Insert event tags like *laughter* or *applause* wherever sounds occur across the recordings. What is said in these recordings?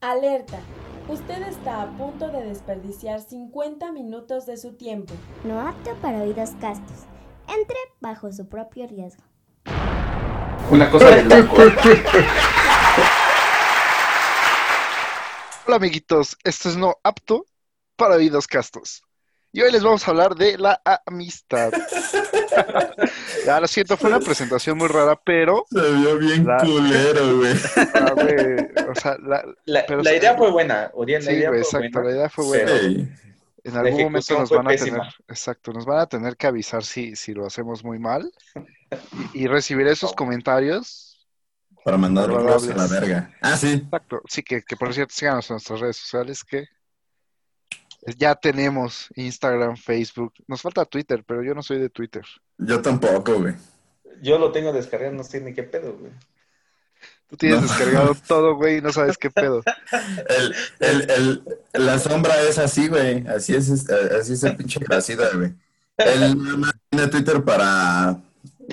Alerta. Usted está a punto de desperdiciar 50 minutos de su tiempo. No apto para oídos castos. Entre bajo su propio riesgo. Una cosa de loco. *laughs* Hola amiguitos, esto es no apto para oídos castos. Y hoy les vamos a hablar de la amistad. Ya lo siento, fue una presentación muy rara, pero Se vio bien La- culero, güey. o sea, la, La, Pero la idea fue buena, Uriel, la sí, idea güey, fue exacto, buena. la idea fue buena. En la algún momento nos van a pésima. tener, exacto, nos van a tener que avisar si, si lo hacemos muy mal y, y recibiré sus comentarios. para mandarlos a la verga. Ah, sí. Exacto, sí, que, que por cierto síganos en nuestras redes sociales que ya tenemos Instagram, Facebook, nos falta Twitter, pero yo no soy de Twitter. Yo tampoco, güey. Yo lo tengo descargado, no sé ni qué pedo, güey. Tú tienes No. descargado *laughs* todo, güey, y no sabes qué pedo. El, el, el, la sombra es así, güey. Así es, así es el pinche gracida, güey. Él *laughs* nada más tiene Twitter para,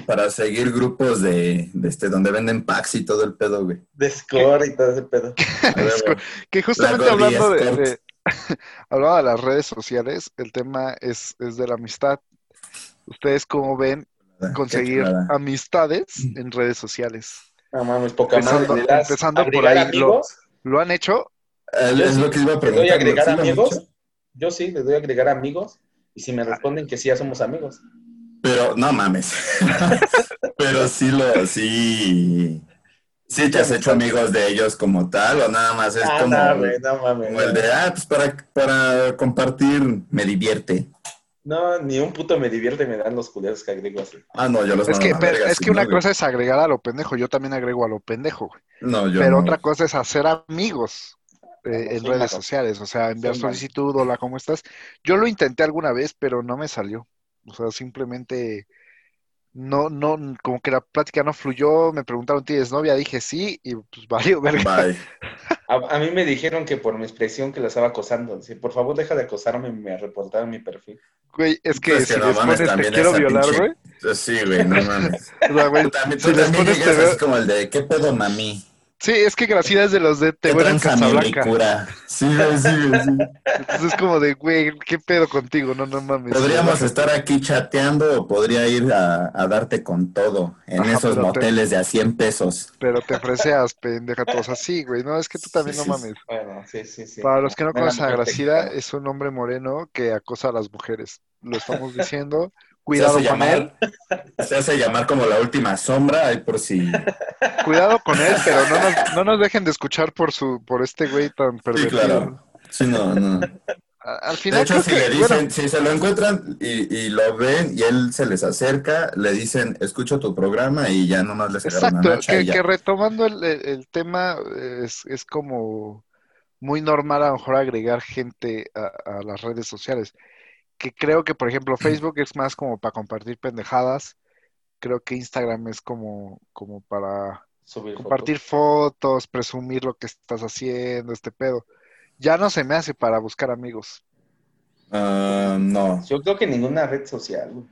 para seguir grupos de, de este, donde venden packs y todo el pedo, güey. Discord y todo ese pedo. *laughs* Ver. Que justamente hablando de, de- *laughs* hablando de las redes sociales, el tema es, es de la amistad. ¿Ustedes cómo ven conseguir amistades en redes sociales? No mames, poca. Empezando- ¿Le empezando por ahí, lo- amigos? ¿Lo han hecho? Eh, Yo Es sí, lo que iba a ¿Le preguntar. doy a agregar ¿sí lo han amigos? Yo sí, le doy a agregar amigos. Y si me responden que sí, ya somos amigos. Pero, no mames. *laughs* Pero sí lo, sí. Sí te has hecho amigos de ellos como tal, o nada más es ah, como, no, güey, no mames. como el de, ah, pues para, para compartir me divierte. No, ni un puto me divierte me dan los culeros que agrego así. Ah, no, yo los Es mando que, a pero es que una cosa es agregar a lo pendejo, yo también agrego a lo pendejo, güey. No, yo Pero no. otra cosa es hacer amigos eh, No, en redes malo. sociales, o sea, enviar Soy malo. solicitud, hola, ¿cómo estás? Yo lo intenté alguna vez, pero no me salió. O sea, simplemente no, no, como que la plática no fluyó, me preguntaron, ¿tienes novia? Dije sí, y pues *laughs* valió verga. Bye. A, a mí me dijeron que por mi expresión que la estaba acosando. Dice, por favor, deja de acosarme y me reportaron mi perfil. Güey, es que Pues si no les mames, pones te quiero violar, pinche- güey. Sí, güey, no mames. O sea, güey, Tú también, si tú les también pones te veo- como el de, ¿qué pedo, mami? Sí, es que Gracida es de los de te ¿Qué veo en Casablanca. Sí, güey, sí, güey, sí. Entonces es como de, güey, ¿qué pedo contigo? No, no mames. Podríamos estar aquí chateando o podría ir a, a darte con todo en Ajá, esos te- moteles de a 100 pesos. Pero te freseas, pendeja, todos así, güey. No, es que tú también Sí, no mames. Bueno, sí, sí, sí. Para los que no conocen a Gracida, es un hombre moreno que acosa a las mujeres. Lo estamos diciendo. *laughs* Se Cuidado hace con él. *laughs* se hace llamar como la última sombra, ahí por si. Cuidado con él, pero no nos, *laughs* no nos dejen de escuchar por su, por este güey tan Sí, pervertido. claro. Sí, no, no. Al De final hecho, creo si que, le dicen, bueno, si se lo encuentran y, y lo ven y él se les acerca, le dicen, escucho tu programa y ya nomás les agarran exacto, una que, y ya. que retomando el, el- el tema, es, es como muy normal a lo mejor agregar gente a, a las redes sociales. Que creo que, por ejemplo, Facebook es más como para compartir pendejadas. Creo que Instagram es como, como para Subir compartir fotos, presumir lo que estás haciendo, este pedo. Ya no se me hace para buscar amigos. Ah, no. Yo creo que ninguna red social, güey.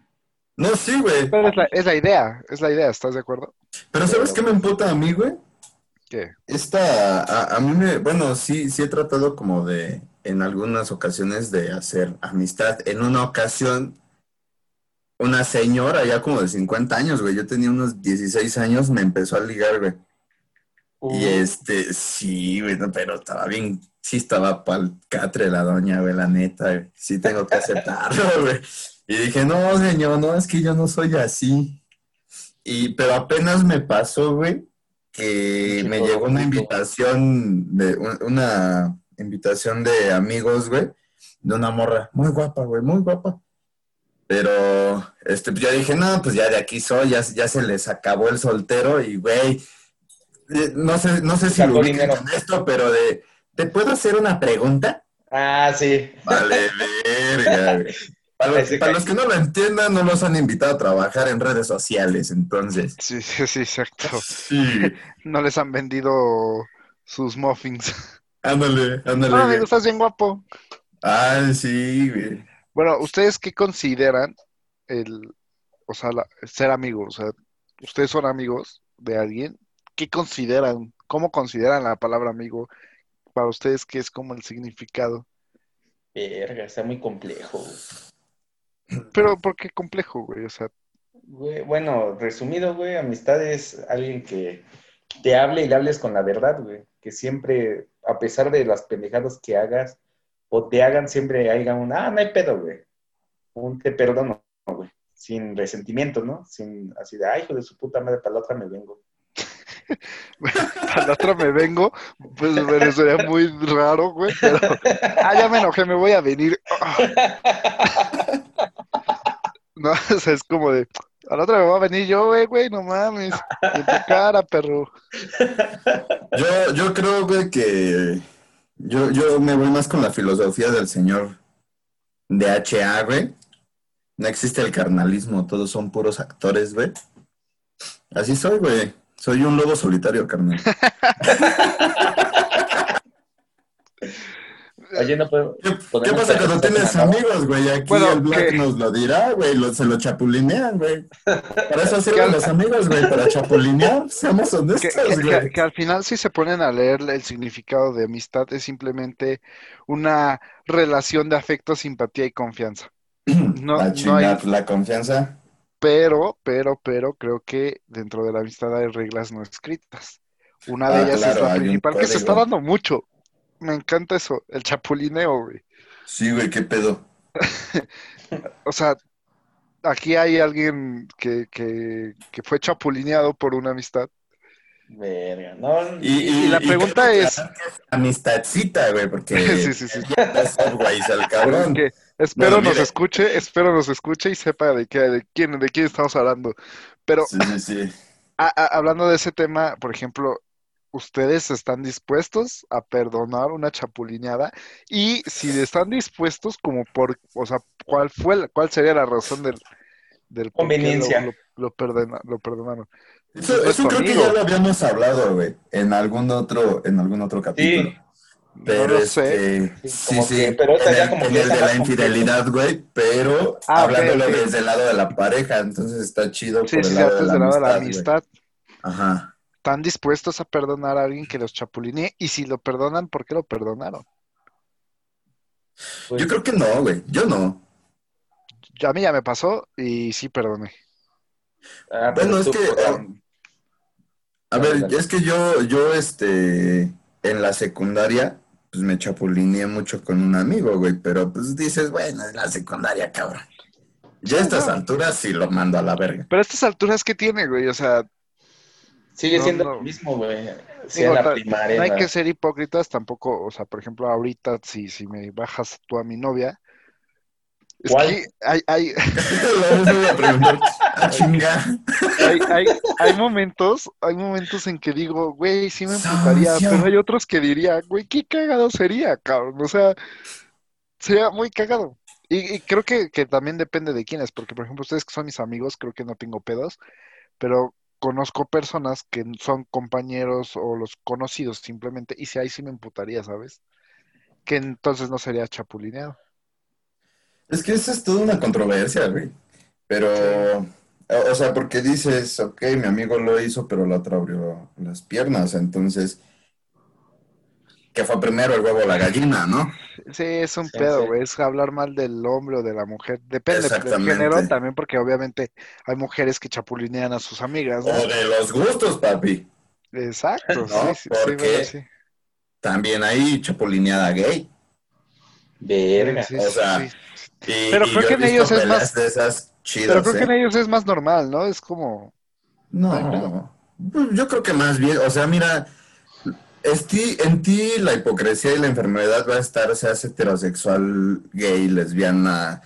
No, sí, güey. Pero es la, es la idea, es la idea, ¿estás de acuerdo? Pero ¿sabes qué me emputa a mí, güey? ¿Qué? Esta, a, a mí me, bueno, sí, sí he tratado como de, en algunas ocasiones, de hacer amistad. En una ocasión, una señora ya como de 50 años, güey, yo tenía unos 16 años, me empezó a ligar, güey. Y este, sí, güey, pero estaba bien, sí estaba pa'l catre la doña, güey, la neta, güey. Sí tengo que aceptarlo, *laughs* güey. Y dije, no, señor, no, es que yo no soy así. Y, pero apenas me pasó, güey, que me llegó una invitación de, un- una invitación de amigos, güey, de una morra, muy guapa, güey, muy guapa. Pero, este, yo dije, no, pues ya de aquí soy, ya, ya se les acabó el soltero y, güey, eh, no sé, no sé si lo con esto, pero de, ¿te puedo hacer una pregunta? Ah, sí. Vale, verga, güey. Para los, para que no lo entiendan, no los han invitado a trabajar en redes sociales, entonces. Sí, sí, sí, exacto. Sí, No les han vendido sus muffins. Ándale, ándale. No, amigo, estás bien guapo. Ah, sí, güey. Bueno, ¿ustedes qué consideran el, o sea, la- ser amigos? O sea, ¿ustedes son amigos de alguien? ¿Qué consideran? ¿Cómo consideran la palabra amigo? para ustedes qué es como el significado. Verga, está muy complejo. güey. Pero ¿por qué complejo, güey? O sea, Güey, Bueno, resumido, güey, amistad es alguien que te hable y le hables con la verdad, güey. Que siempre, a pesar de las pendejadas que hagas o te hagan, siempre haya un, ah, no hay pedo, güey. Un te perdono, güey. Sin resentimiento, ¿no? Sin así de, ay, hijo de su puta madre, para la otra me vengo. *laughs* para la otra me vengo, pues bueno, sería muy raro, güey, pero... Ah, ya me enojé, me voy a venir. *laughs* No, *laughs* o sea, es como de... A la otra me voy a venir yo, güey, güey, no mames. En tu *laughs* cara, perro. Yo, yo creo, güey, que yo, yo me voy más con la filosofía del señor de H.A., güey. No existe el carnalismo, todos son puros actores, güey. Así soy, güey. Soy un lobo solitario, carnal. *laughs* Oye, no puedo. ¿Qué, pasa cuando tienes amigos, güey? Aquí Bueno, el Black que- nos lo dirá, güey. lo- se lo chapulinean, güey. Para eso sirven los amigos, güey. Para chapulinear. *laughs* Seamos honestos, que- que- güey. que al final si se ponen a leer el significado de amistad es simplemente una relación de afecto, simpatía y confianza. *clears throat* no- La no hay- la confianza. Pero, pero, pero creo que dentro de la amistad hay reglas no escritas. Una de Ah, ellas es la principal que se está dando mucho. Me encanta eso, el chapulineo, güey. Sí, güey, qué pedo. *laughs* O sea, aquí hay alguien que, que, que fue chapulineado por una amistad. Verga, no. Y la pregunta es- Amistadcita, güey, porque *laughs* Sí, sí, sí. es güey, es el cabrón. Que espero nos escuche, espero nos escuche y sepa de qué, de quién, de quién estamos hablando. Pero Sí, sí, sí. a- a- hablando de ese tema, por ejemplo, ¿ustedes están dispuestos a perdonar una chapulineada? Y si están dispuestos, como por, o sea, ¿cuál fue, la- cuál sería la razón del, qué lo- Conveniencia. lo, lo perdona- lo perdonaron? Eso, No es eso tu creo que ya lo habíamos hablado, güey, en algún otro, en algún otro capítulo. Sí, Pero no lo sé. este, Sí, sí, que- pero en el, como en el de la infidelidad, güey, pero Ah, hablándolo desde el lado de la pareja, entonces está chido Sí, por el sí, lado de la lado de la amistad. Ajá. ¿Están dispuestos a perdonar a alguien que los chapulinee? Y si lo perdonan, ¿por qué lo perdonaron? pues, Yo creo que no, güey, yo no. Ya a mí ya me pasó y sí perdoné. ah, Bueno, es tú, que, a ver, dale. es que yo, yo, este, en la secundaria, pues me chapulineé mucho con un amigo, güey, pero pues dices, bueno, es la secundaria, cabrón. Ya a estas no. alturas sí lo mando a la verga. Pero a estas alturas, ¿qué tiene, güey? O sea, Sigue No, siendo no. lo mismo, güey. Sí, Digo, en la ta- primaria. no hay que ser hipócritas tampoco, o sea, por ejemplo, ahorita si, si me bajas tú a mi novia, es ¿Cuál? que hay, hay, *laughs* ah, hay, hay, hay momentos, hay momentos en que digo, güey, sí me emputaría, pero hay otros que diría, güey, qué cagado sería, cabrón, o sea, sería muy cagado. Y, y creo que, que también depende de quiénes, porque por ejemplo, ustedes que son mis amigos, creo que no tengo pedos, pero conozco personas que son compañeros o los conocidos simplemente, y si ahí sí me emputaría, ¿sabes? Que entonces no sería chapulineado. Es que eso es toda una controversia, güey. Pero, o sea, porque dices, ok, mi amigo lo hizo, pero la otra abrió las piernas, entonces, ¿qué fue primero, el huevo o la gallina, no? Sí, es un Sí, pedo, sí. güey, es hablar mal del hombre o de la mujer. Depende del género también, porque obviamente hay mujeres que chapulinean a sus amigas, ¿no? O de los gustos, papi. Exacto, *laughs* sí, No, sí, sí, porque- sí. También hay chapulineada gay. Verga. Sí, o sea, sí, sí. Y, Pero y creo yo que en ellos es peleas más- de esas chidas, Pero creo que ¿eh? en ellos es más normal, ¿no? Es como, No, pues, yo creo que más bien, o sea, mira, es ti- en ti la hipocresía y la enfermedad va a estar, seas heterosexual, gay, lesbiana,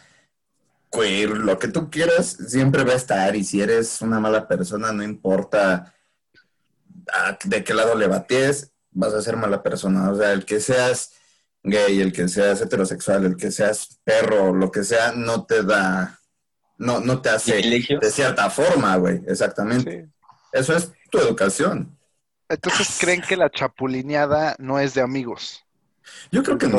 queer, lo que tú quieras, siempre va a estar. Y si eres una mala persona, no importa a- de qué lado le batees, vas a ser mala persona. O sea, el que seas gay, el que seas heterosexual, el que seas perro, lo que sea, no te da, no, no te hace de cierta forma, güey, exactamente. sí. Eso es tu educación. Entonces creen que la chapulineada no es de amigos. Yo creo que no.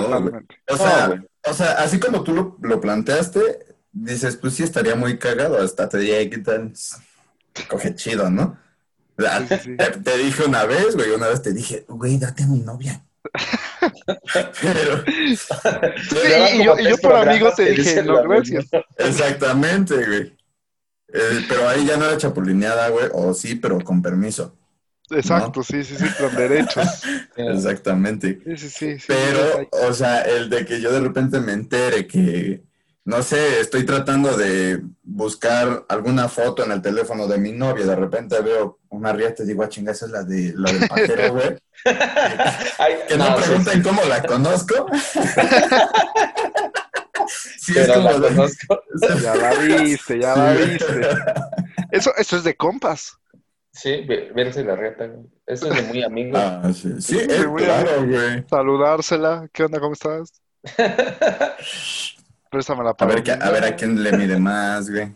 O sea, o sea, así como tú lo, lo planteaste, dices, pues sí estaría muy cagado, hasta te diría, ¿qué tal? Coge chido, ¿no? Sí, sí, sí. Te, te dije una vez, güey, una vez te dije, güey, date a mi novia. *laughs* Pero, Le daban y yo- y por amigo te dije, no, la gracias. exactamente, güey. Eh, pero ahí ya no era chapulineada, güey. O sí, pero con permiso. Exacto, sí, sí, sí, con derechos. *laughs* Exactamente. Sí, sí, sí. sí, Pero, o sea, el de que yo de repente me entere que, no sé, estoy tratando de buscar alguna foto en el teléfono de mi novia, de repente veo una riata y digo, ah, chinga, esa es la, de, la del pajero, *laughs* güey. Que no, no, sí, pregunten cómo la conozco. *laughs* sí, es como la de- conozco. Ya la viste, ya la viste. Eso, eso es de compas. Sí, ve- verse la reta. güey. Eso es de muy amigo. *laughs* Ah, sí, sí, claro, güey. Saludársela. ¿Qué onda? ¿Cómo estás? *laughs* Préstame la A ver, palabra. qué- a ver a quién le mide más, güey.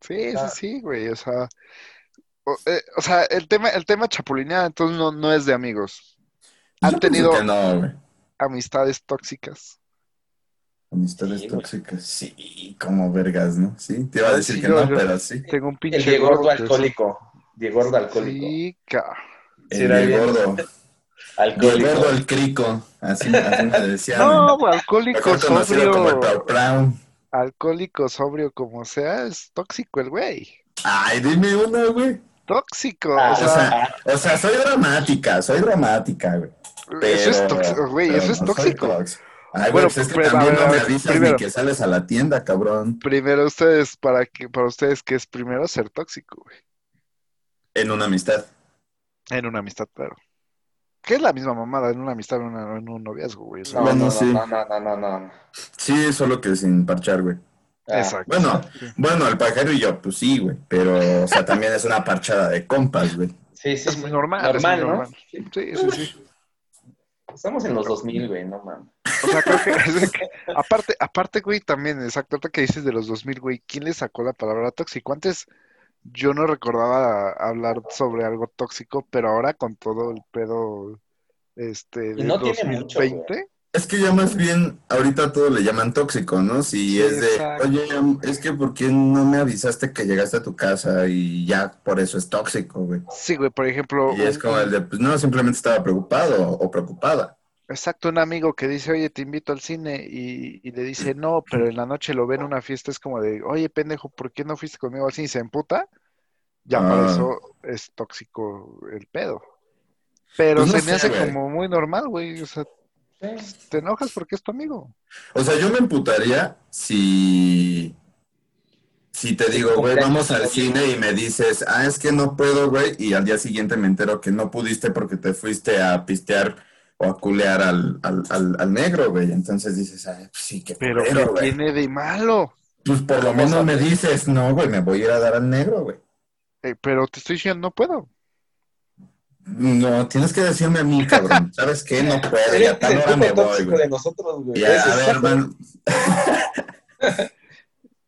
Sí, sí, Ah. sí, güey. O sea, o, eh, o sea, el tema, el tema chapulineada, entonces no, no es de amigos. ¿Han Yo tenido no, amistades tóxicas? Amistades Sí, tóxicas, sí, como vergas, ¿no? Sí, te iba a decir sí, que yo- no, yo- pero sí. Tengo un pinche El de gordo alcohólico. De gordo alcohólico. Sí, ca- Sí, El era de gordo. El Alcohólico. gordo, el crico. Así, así me decían. No, alcohólico como sobrio. Pau Pau. Alcohólico sobrio como sea, es tóxico el güey. Ay, dime una, güey. Tóxico. Ah, o O sea, sea, o sea, soy dramática, soy dramática, güey. eso es tóxico, güey, eso es no tóxico. tóxico. Ay, Bueno, güey, pues es que pero, también ver, no me avisas primero. ni que sales a la tienda, cabrón. Primero ustedes, para que, para ustedes, ¿qué es primero ser tóxico, güey? En una amistad. En una amistad, claro. Que es la misma mamada en una amistad, en, una- en un noviazgo, güey. No, Bueno, no, sí. no, no, no, no, no, no. Sí, solo que sin parchar, güey. Ah, Exacto. Bueno, bueno, el pajero y yo, pues sí, güey. Pero, o sea, también es una parchada de compas, güey. Sí, sí. Es muy normal. es Normal, muy ¿no? normal. Sí, sí, sí. Estamos en los 2000, güey, no mames. O sea, creo que, *laughs* es que- aparte, aparte, güey, también, exacto, ahorita que dices de los 2000, güey, ¿quién le sacó la palabra tóxico? Antes yo no recordaba hablar sobre algo tóxico, pero ahora con todo el pedo, este, de no tiene mucho, 2020, Es que ya más bien, ahorita todo le llaman tóxico, ¿no? Si Sí, es de, exacto. oye, es que ¿por qué no me avisaste que llegaste a tu casa? Y ya por eso es tóxico, güey. sí, güey, por ejemplo, Y es como el de, pues no, simplemente estaba preocupado o preocupada. Exacto, un amigo que dice, oye, te invito al cine y, y le dice, no, pero en la noche lo ve en una fiesta, es como de, oye, pendejo, ¿por qué no fuiste conmigo al cine? Y se emputa, ya para Ah. eso es tóxico el pedo. Pero Pues no se me sé, hace güey. como muy normal, güey, o sea, te enojas porque es tu amigo. O sea, yo me emputaría si, si te digo, güey, vamos al cine y me dices, ah, es que no puedo, güey, y al día siguiente me entero que no pudiste porque te fuiste a pistear o a culear al, al, al, al negro, güey. Entonces dices, ah, pues sí, qué Pero culero, ¿qué güey. tiene de malo? Pues por lo menos me dices, no, güey, me voy a ir a dar al negro, güey. Eh, pero te estoy diciendo, no puedo. No, tienes que decirme a mí, cabrón. *laughs* ¿Sabes qué? No puedo, ya tal hora me voy, tóxico güey. de nosotros, güey. Ya, a ver, man. *laughs*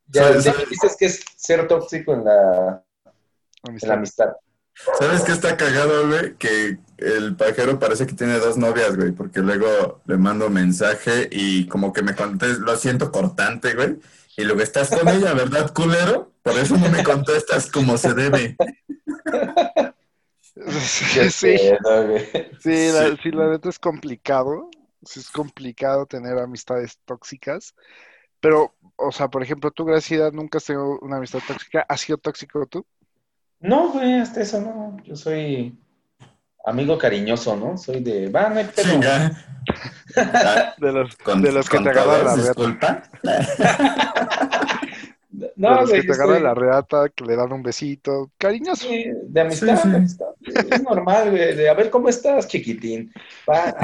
Ya, ¿Sabes? ya dices que es ser tóxico en la, en la amistad. ¿Sabes qué está cagado, güey? Que el pajero parece que tiene dos novias, güey, porque luego le mando mensaje y como que me contesta, lo siento cortante, güey. Y luego estás con ella, ¿verdad, culero? Por eso no me contestas como se debe. Sí, sí. Sí, la, Sí. sí, la neta es complicado. Sí, es complicado tener amistades tóxicas. Pero, o sea, por ejemplo, tú, Graciela, nunca has tenido una amistad tóxica. ¿Has sido tóxico tú? No, güey, hasta eso no. Yo soy amigo cariñoso, ¿no? Soy de, va, no hay pedo. *laughs* De los, Con, de los que te agarran la reata. disculpa. *laughs* de No, los que te agarran la reata, que le dan un besito. Cariñoso. Sí, de amistad, Sí, sí. de amistad. Es normal, güey. De, a ver, ¿cómo estás, chiquitín? Va,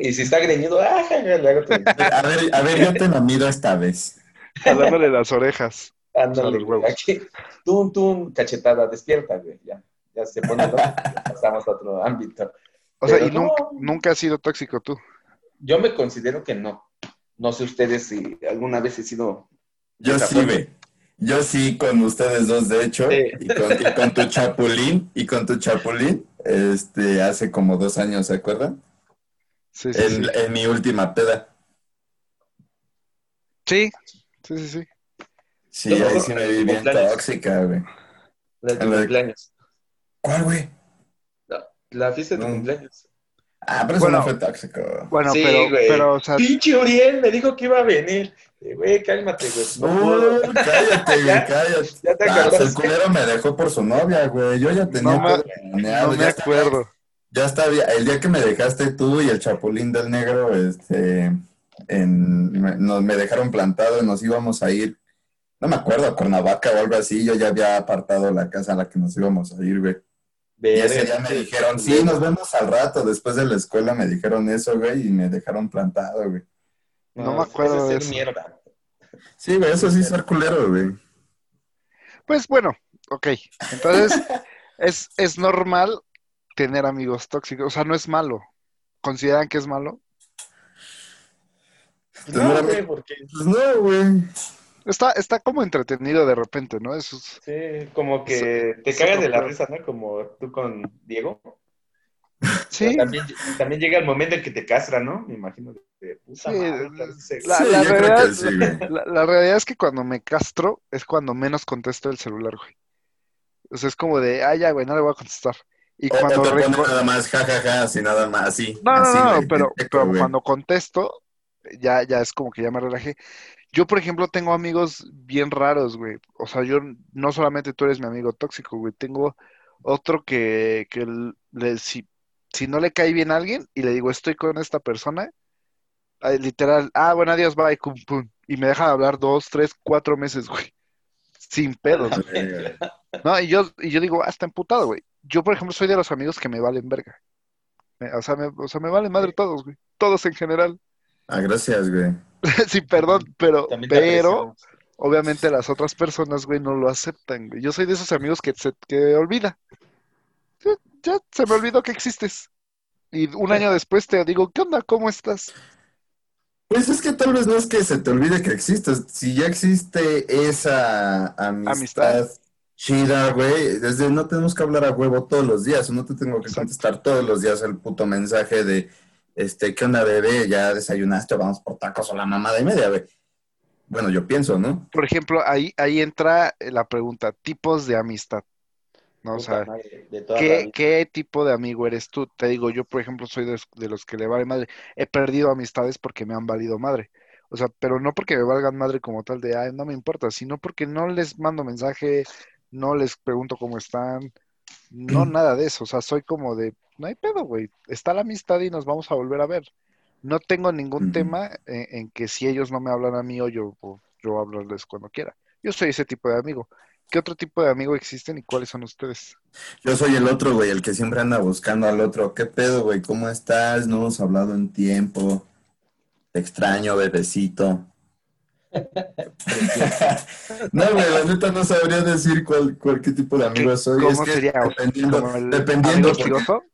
y si está greñido, le hago otro- A ver, a ver, yo te la miro esta vez. Jalándole las orejas. Ándale, aquí, tun, tun, cachetada, despierta, güey, ya. Ya se pone loco, *laughs* ya pasamos a otro ámbito. O sea, y nunca, no. nunca has sido tóxico tú. Yo me considero que no. No sé ustedes si alguna vez he sido... Yo ¿De sí, güey. Yo sí, con ustedes dos, de hecho, Sí. y, con, y con tu *laughs* chapulín, y con tu chapulín, este, hace como dos años, ¿se acuerdan? Sí, sí, En, sí. en mi última peda. Sí, sí, sí, sí. Sí, me ahí sí me vi bien tóxica, güey. La de tu En la- cumpleaños. ¿Cuál, güey? La, la fiesta de tu No. cumpleaños. Ah, pero eso no fue tóxico. Bueno, Sí, pero, güey. pero, o sea, Pinche Uriel me dijo que iba a venir. Eh, Güey, cálmate, güey. No No, puedo. *laughs* cállate, güey, *laughs* cállate. ya te Ah, el culero me dejó por su novia, güey. Yo ya tenía No todo planeado, no me ya estaba- acuerdo. Ya estaba, el día que me dejaste tú y el Chapulín del Negro, este, en, me, nos, me dejaron plantado y nos íbamos a ir, no me acuerdo, a Cuernavaca o algo así, yo ya había apartado la casa a la que nos íbamos a ir, güey. Y ese día me dijeron, sí, nos vemos al rato, después de la escuela me dijeron eso, güey, y me dejaron plantado, güey. No me acuerdo eso de es eso. mierda. Sí, güey, eso sí es ser culero, güey. Pues bueno, ok. Entonces, *laughs* es, es normal tener amigos tóxicos. O sea, no es malo. ¿Consideran que es malo? No, güey, porque Pues no, güey. Está, está como entretenido de repente, ¿no? Eso es- sí, como que te cagas de la claro. risa, ¿no? Como tú con Diego. *laughs* Sí, También, también llega el momento en que te castra, ¿no? Me imagino. De puta Sí, madre, La- sí, realidad- sí, la, la realidad es que cuando me castro es cuando menos contesto el celular, güey. O sea, es como de, ah, ya, güey, no le voy a contestar. Y O cuando te nada más, jajaja, así nada más, así. No, no, así, no, güey, pero, pero cuando contesto, ya, ya es como que ya me relajé. Yo, por ejemplo, tengo amigos bien raros, güey. O sea, yo no solamente tú eres mi amigo tóxico, güey. Tengo otro que, que le, si, si no le cae bien a alguien y le digo estoy con esta persona, ah, literal, ah, bueno, adiós, bye, cum, pum. Y me deja de hablar dos, tres, cuatro meses, güey. *laughs* Sin pedos. güey. Verga. No, y yo, y yo digo, ah, está emputado, güey. Yo, por ejemplo, soy de los amigos que me valen verga. O sea, me, o sea, me valen madre todos, güey. Todos en general. Ah, gracias, güey. *laughs* Sí, perdón, pero, pero, obviamente las otras personas, güey, no lo aceptan, güey. Yo soy de esos amigos que se que olvida. Ya, ya se me olvidó que existes. Y un año después te digo, ¿qué onda? ¿Cómo estás? Pues es que tal vez no es que se te olvide que existes. Si ya existe esa amistad, Amistad. chida, güey, desde no tenemos que hablar a huevo todos los días, o no te tengo que Exacto. contestar todos los días el puto mensaje de, este, ¿qué onda, bebé? ¿Ya desayunaste? Vamos por tacos o la mamada y media, güey. Bueno, yo pienso, ¿no? Por ejemplo, ahí, ahí entra la pregunta, tipos de amistad. ¿no? O sea, ¿Qué, qué tipo de amigo eres tú? Te digo, yo, por ejemplo, soy de, de los que le vale madre. He perdido amistades porque me han valido madre. O sea, pero no porque me valgan madre como tal de, ay, no me importa, sino porque no les mando mensaje, no les pregunto cómo están, no *clears throat* nada de eso. O sea, soy como de, no hay pedo, güey. Está la amistad y nos vamos a volver a ver. No tengo ningún tema en, en que si ellos no me hablan a mí o yo, o yo hablarles cuando quiera. Yo soy ese tipo de amigo. ¿Qué otro tipo de amigo existen y cuáles son ustedes? Yo soy el otro, güey, el que siempre anda buscando al otro. ¿Qué pedo, güey? ¿Cómo estás? No hemos hablado en tiempo. Te extraño, bebecito. *laughs* No, güey, la neta no sabría decir cuál, cuál qué tipo de amigo ¿Qué- soy. cómo Es que sería? dependiendo, ¿Como el dependiendo amigo porque-?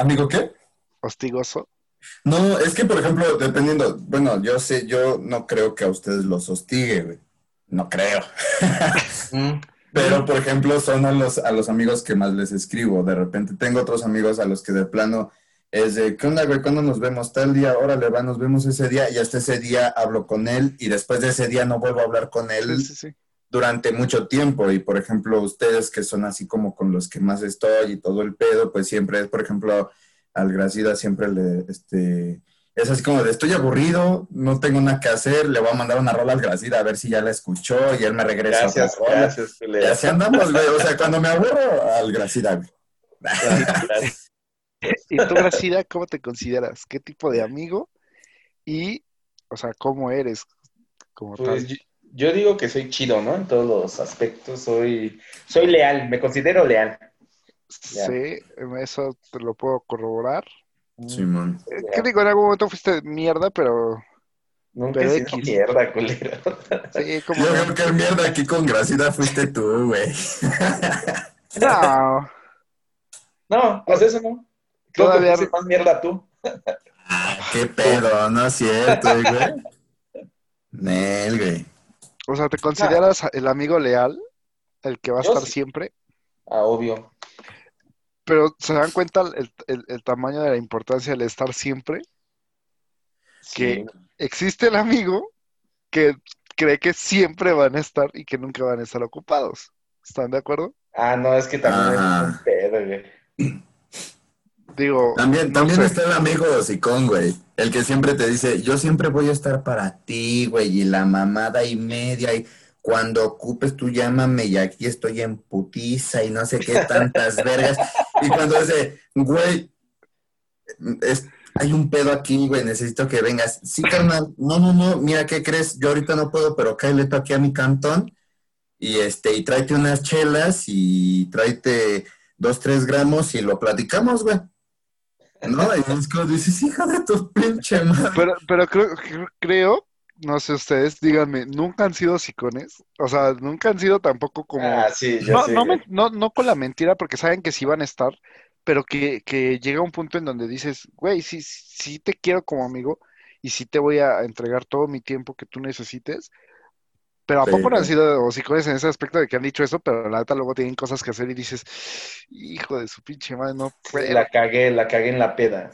¿Amigo qué? ¿Hostigoso? No, es que, por ejemplo, dependiendo, bueno, yo sé, yo no creo que a ustedes los hostigue, güey. No creo. *laughs* Mm. Pero, por ejemplo, son a los, a los amigos que más les escribo. De repente tengo otros amigos a los que de plano es de, ¿qué onda, güey? ¿Cuándo nos vemos? Tal día, órale, va, nos vemos ese día y hasta ese día hablo con él y después de ese día no vuelvo a hablar con él Sí, sí, sí. Durante mucho tiempo. Y, por ejemplo, ustedes que son así como con los que más estoy y todo el pedo, pues siempre es, por ejemplo, al Gracida siempre le, este... Es así como de, estoy aburrido, no tengo nada que hacer, le voy a mandar una rola al Gracida a ver si ya la escuchó y él me regresa Gracias, gracias, Y así andamos, güey. O sea, cuando me aburro, al Gracida, güey. ¿Y tú, Gracida, cómo te consideras? ¿Qué tipo de amigo? Y, o sea, ¿cómo eres como Pues tal? Yo, digo que soy chido, ¿no? En todos los aspectos. Soy, soy leal, me considero leal. Sí, eso te lo puedo corroborar. Simón. Eh, Ya. ¿Qué digo? En algún momento fuiste mierda, pero Nunca he sido mierda, culero. *laughs* sí, como Yo creo que mierda aquí con Gracida fuiste tú, güey. No, No, pues eso no. Creo Todavía- que más mierda tú. Ah, qué pedo, no es cierto, güey. *laughs* Nel, güey. O sea, ¿te consideras el amigo leal? El que va a Yo estar sí. siempre. Ah, obvio. Pero ¿se dan cuenta el, el- el tamaño de la importancia del estar siempre? Sí. Existe el amigo que cree que siempre van a estar y que nunca van a estar ocupados. ¿Están de acuerdo? Ah, no, es que también Ajá. es un pedo, güey. Digo, También, no también sé. está el amigo hocicón, güey. El que siempre te dice, yo siempre voy a estar para ti, güey, y la mamada y media, y cuando ocupes tú llámame, y aquí estoy en putiza, y no sé qué tantas *laughs* vergas. Y cuando dice, güey, es- hay un pedo aquí, güey, necesito que vengas. Sí, carnal, no, no, no, mira, ¿qué crees? Yo ahorita no puedo, pero cállate tú aquí a mi cantón, y este, y tráete unas chelas, y tráete dos, tres gramos, y lo platicamos, güey. No, y es como dices, hija de tu pinche madre. Pero, pero creo, cre- creo, no sé ustedes, díganme, ¿nunca han sido sicones? O sea, nunca han sido tampoco como... Ah, sí, yo No, sé, no, güey. me- no, no con la mentira, porque saben que sí van a estar, pero que, que llega un punto en donde dices, güey, sí, sí te quiero como amigo y sí te voy a entregar todo mi tiempo que tú necesites, pero ¿a Sí, poco no han sido hocicones en ese aspecto de que han dicho eso, pero la neta luego tienen cosas que hacer y dices, hijo de su pinche madre, no puedo. La cagué, la cagué en la peda.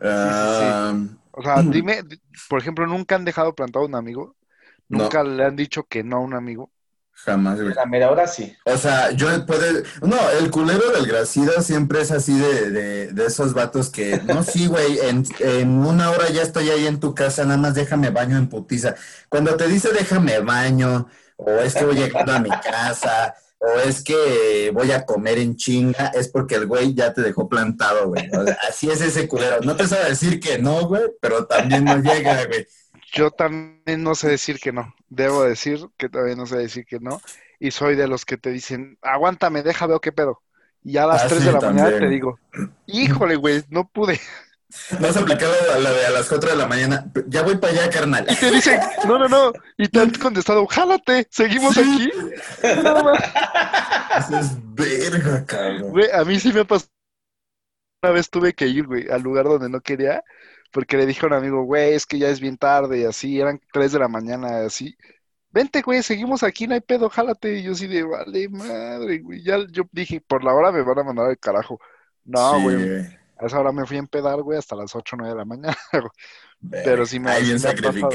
Ah, O sea, *clears throat* dime, di- por ejemplo, ¿nunca han dejado plantado a un amigo? No. ¿Nunca le han dicho que no a un amigo? Jamás, güey. La mera hora sí. O sea, yo puede. No, el culero del Gracida siempre es así de, de, de esos vatos que. No, sí, güey, en, en una hora ya estoy ahí en tu casa, nada más déjame baño en putiza. Cuando te dice déjame baño, o es que voy llegando a mi casa, o es que voy a comer en chinga, es porque el güey ya te dejó plantado, güey. O sea, así es ese culero. No te sabe decir que no, güey, pero también no llega, güey. Yo también no sé decir que no. Debo decir que también no sé decir que no. Y soy de los que te dicen, aguántame, deja, veo qué pedo. Y a las Ah, 3 sí, de la mañana te digo, *clears throat* híjole, güey, no pude. No has aplicado a la de a las 4 de la mañana. Ya voy para allá, carnal. Y te dicen, no, no, no. Y te han contestado, jálate, seguimos Sí. aquí. Ma- Eso es verga, cabrón. Güey, a mí sí me pasó. Una vez tuve que ir, güey, al lugar donde no quería, porque le dije a un amigo, güey, es que ya es bien tarde y así, eran 3 de la mañana y así. Vente, güey, seguimos aquí, no hay pedo, jálate. Y yo sí de, vale, madre, güey. Ya yo dije, por la hora me van a mandar al carajo. No, Sí, güey, a esa hora me fui a empedar, güey, hasta las 8 o 9 de la mañana. *laughs* güey. Pero sí me- bien sí me ha pasado.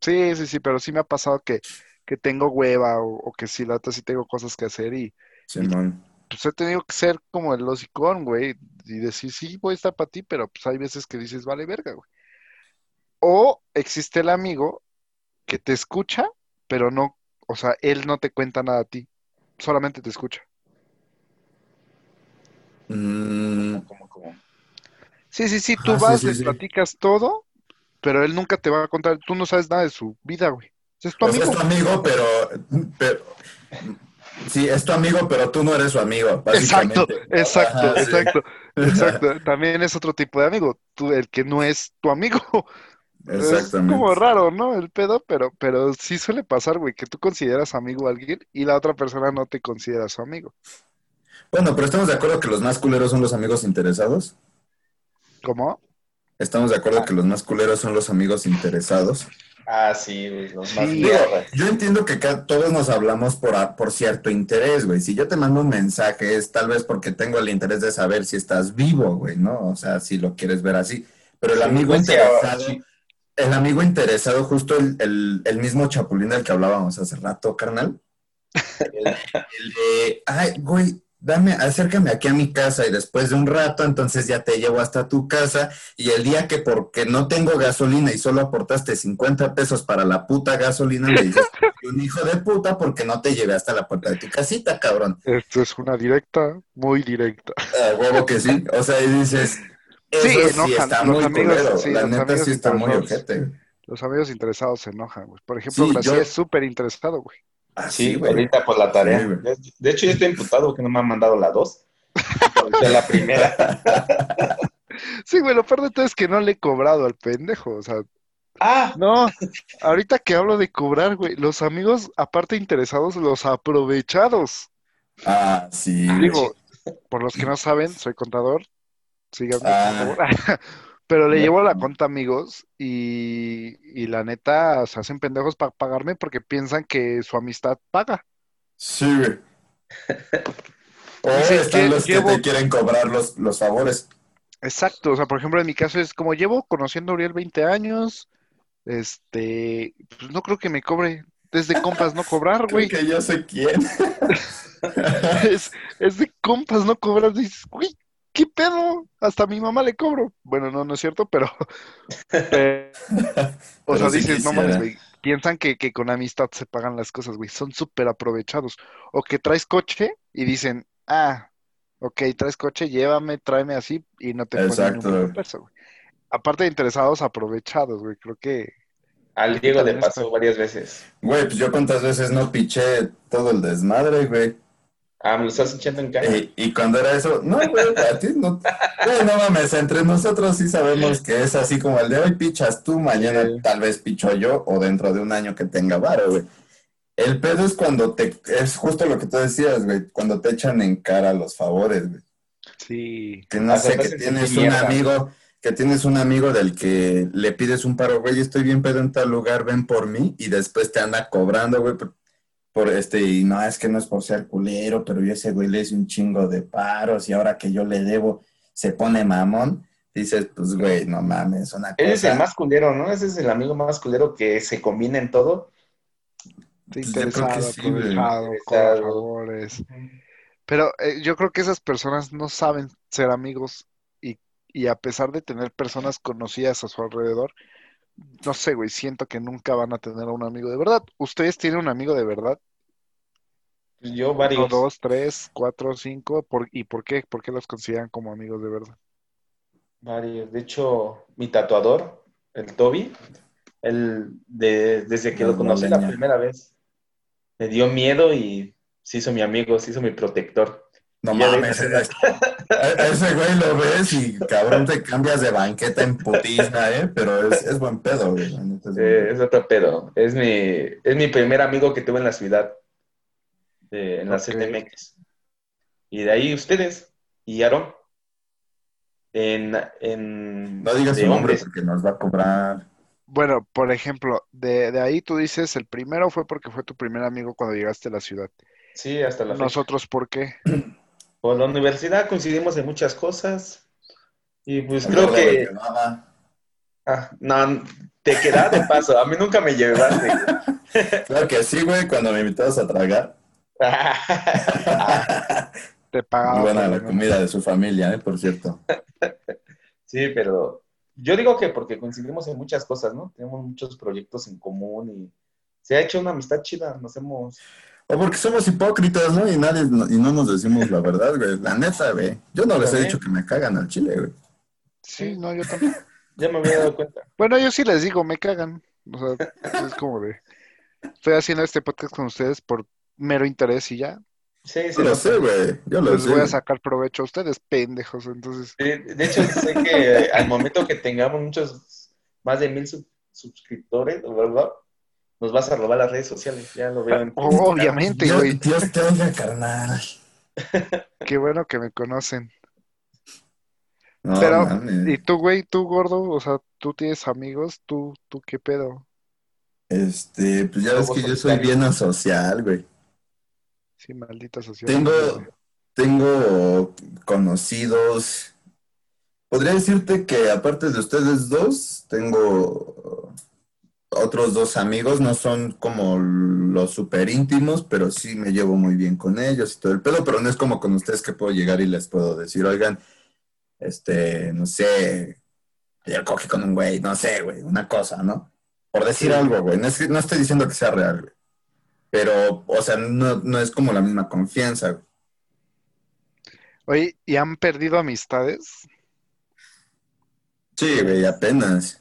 Sí, sí, sí, pero sí me ha pasado que, que tengo hueva o, o que sí, la neta sí tengo cosas que hacer y Simón. Pues he tenido que ser como el hocicón, güey, y decir, sí, voy a estar para ti, pero pues hay veces que dices, vale, verga, güey. O existe el amigo que te escucha, pero no, o sea, él no te cuenta nada a ti, solamente te escucha. Mm, Como, como. Sí, sí, sí, tú sí, vas, sí, le sí. platicas todo, pero él nunca te va a contar, tú no sabes nada de su vida, güey. Es tu amigo. es tu amigo, pero, pero. Sí, es tu amigo, pero tú no eres su amigo, básicamente. Exacto, exacto, Ajá, sí. exacto, *laughs* exacto. También es otro tipo de amigo, tú, el que no es tu amigo. *laughs* Es Exactamente. como raro, ¿no? El pedo, pero, pero sí suele pasar, güey, que tú consideras amigo a alguien y la otra persona no te considera su amigo. Bueno, pero estamos de acuerdo que los más culeros son los amigos interesados. ¿Cómo? Estamos de acuerdo que los más culeros son los amigos interesados. Ah, sí, güey, los más Sí. mierdas. Yo entiendo que acá todos nos hablamos por, por cierto interés, güey. Si yo te mando un mensaje es tal vez porque tengo el interés de saber si estás vivo, güey, ¿no? O sea, si lo quieres ver así. Pero el Sí, amigo interesado, sí. el amigo interesado, justo el, el- el mismo chapulín del que hablábamos hace rato, carnal. *laughs* El, el de, ay, güey, dame, acércame aquí a mi casa y después de un rato, entonces ya te llevo hasta tu casa y el día que porque no tengo gasolina y solo aportaste 50 pesos para la puta gasolina, me dices, *laughs* "Soy un hijo de puta porque no te llevé hasta la puerta de tu casita, cabrón. Esto es una directa, muy directa. A huevo que sí. O sea, y dices, eso Sí, sí, enojan, está los muy amigos, culero. sí, la los neta sí está muy ojete. Los amigos interesados se enojan, güey. Por ejemplo, Sí, yo- es súper interesado, güey. Así, Sí, güey. ahorita por la tarea. Sí, güey. de hecho, yo estoy imputado que no me han mandado la dos. De la primera. *laughs* Sí, güey, lo peor de todo es que no le he cobrado al pendejo, o sea, Ah, no, ahorita que hablo de cobrar, güey, los amigos, aparte interesados, los aprovechados. Ah, sí. Digo, por los que no saben, soy contador, síganme, Ah. por favor. *laughs* Pero le llevo la cuenta amigos y, y la neta se hacen pendejos para pagarme porque piensan que su amistad paga. Sí, güey. *laughs* O están "¿Qué los que llevo?" te quieren cobrar los, los favores. Exacto, o sea, por ejemplo, en mi caso es como llevo conociendo a Uriel 20 años, este, pues no creo que me cobre, es de compas no cobrar, *laughs* güey, que yo sé quién. *laughs* es, es de compas no cobrar, dices, güey, ¿qué pedo? Hasta a mi mamá le cobro. Bueno, no, no es cierto, pero... pero- *laughs* o Pero sea, sí dices, no mames, güey. Piensan que, que con amistad se pagan las cosas, güey. Son súper aprovechados. O que traes coche y dicen, ah, ok, traes coche, llévame, tráeme así y no te ponen ni un Exacto. puto peso, güey. Aparte de interesados, aprovechados, güey. Creo que... Al Diego le pasó varias veces. Güey, pues yo cuántas veces no piché todo el desmadre, güey. Ah, me lo estás echando en cara. Y, y cuando era eso, no, güey, a ti no. Güey, no mames, entre nosotros sí sabemos que es así como el de hoy pichas tú, mañana Sí. tal vez picho yo, o dentro de un año que tenga varo, güey. El pedo es cuando te, es justo lo que tú decías, güey, cuando te echan en cara los favores, güey. Sí. Que no Hasta sé, que tienes un amigo, que tienes un amigo del que le pides un paro, güey, estoy bien pedo en tal lugar, ven por mí, y después te anda cobrando, güey, por, este, y no, es que no es por ser culero, pero yo ese güey le hice un chingo de paros, y ahora que yo le debo, se pone mamón, dices, pues, güey, no mames, una Ese es el más culero, ¿no? Ese es el amigo más culero que se combina en todo. Sí, Pues yo creo que interesado, sí. Pero eh, yo creo que esas personas no saben ser amigos y, y a pesar de tener personas conocidas a su alrededor, no sé, güey, siento que nunca van a tener a un amigo de verdad. ¿Ustedes tienen un amigo de verdad? Pues Yo Uno, varios. dos, tres, cuatro, cinco. ¿Por, ¿Y por qué? ¿Por qué los consideran como amigos de verdad? Varios. De lecho, mi tatuador, el Toby, él de- desde que lo conocí la primera vez, me dio miedo y se hizo mi amigo, se hizo mi protector. No mames, a- a ese güey lo ves y cabrón te cambias de banqueta en putiza, ¿eh? Pero es, es buen pedo, güey. es Eh, otro pedo. Es mi, es mi primer amigo que tuve en la ciudad, de- en la Ok. CTMX. Y de ahí ustedes y Aaron. En, en No digas de su nombre hombres. porque nos va a cobrar. Bueno, por ejemplo, de, de ahí tú dices, el primero fue porque fue tu primer amigo cuando llegaste a la ciudad. Sí, hasta la fecha. Nosotros, ¿por qué? *clears throat* Por la universidad coincidimos en muchas cosas. Y pues creo que. ah, no, te quedas de paso. A mí nunca me llevaste. *laughs* Claro que sí, güey, cuando me invitabas a tragar. *laughs* Te Muy pagaba buena la comida de su familia, ¿eh? Por cierto. Sí, pero yo digo que porque coincidimos en muchas cosas, ¿no? Tenemos muchos proyectos en común y se ha hecho una amistad chida. Nos hemos. O porque somos hipócritas, ¿no? Y nadie y no nos decimos la verdad, güey. La neta, güey. Yo no les he También. dicho que me cagan al chile, güey. Sí, no, yo tampoco. *laughs* Ya me había dado cuenta. Bueno, yo sí les digo, me cagan. O sea, es como de. Estoy haciendo este podcast con ustedes por mero interés y ya. Sí, Yo se lo sé, güey. Yo lo Les sé. voy a sacar provecho a ustedes, pendejos. Entonces, De, de hecho, sé que al momento que tengamos muchos, más de mil sub- suscriptores, ¿verdad? Nos vas a robar las redes sociales. Ya lo veo en *laughs* obviamente, Dios, güey. Dios te oiga, carnal. *laughs* Qué bueno que me conocen. No, Pero, mames. ¿y tú, güey? ¿Tú, gordo? O sea, ¿tú tienes amigos? ¿Tú, tú qué pedo? Este, pues ya ves que yo soy bien asocial, güey. Sí, maldita sociedad. Tengo, tengo conocidos. Podría decirte que aparte de ustedes dos, tengo otros dos amigos, no son como los súper íntimos, pero sí me llevo muy bien con ellos y todo el pedo, pero no es como con ustedes que puedo llegar y les puedo decir, oigan, este, no sé, ayer cogí con un güey, no sé, güey, una cosa, ¿no? Por decir algo, güey, no, es- no estoy diciendo que sea real, güey. Pero, o sea, no, no es como la misma confianza, güey. Oye, ¿y han perdido amistades? Sí, güey, apenas.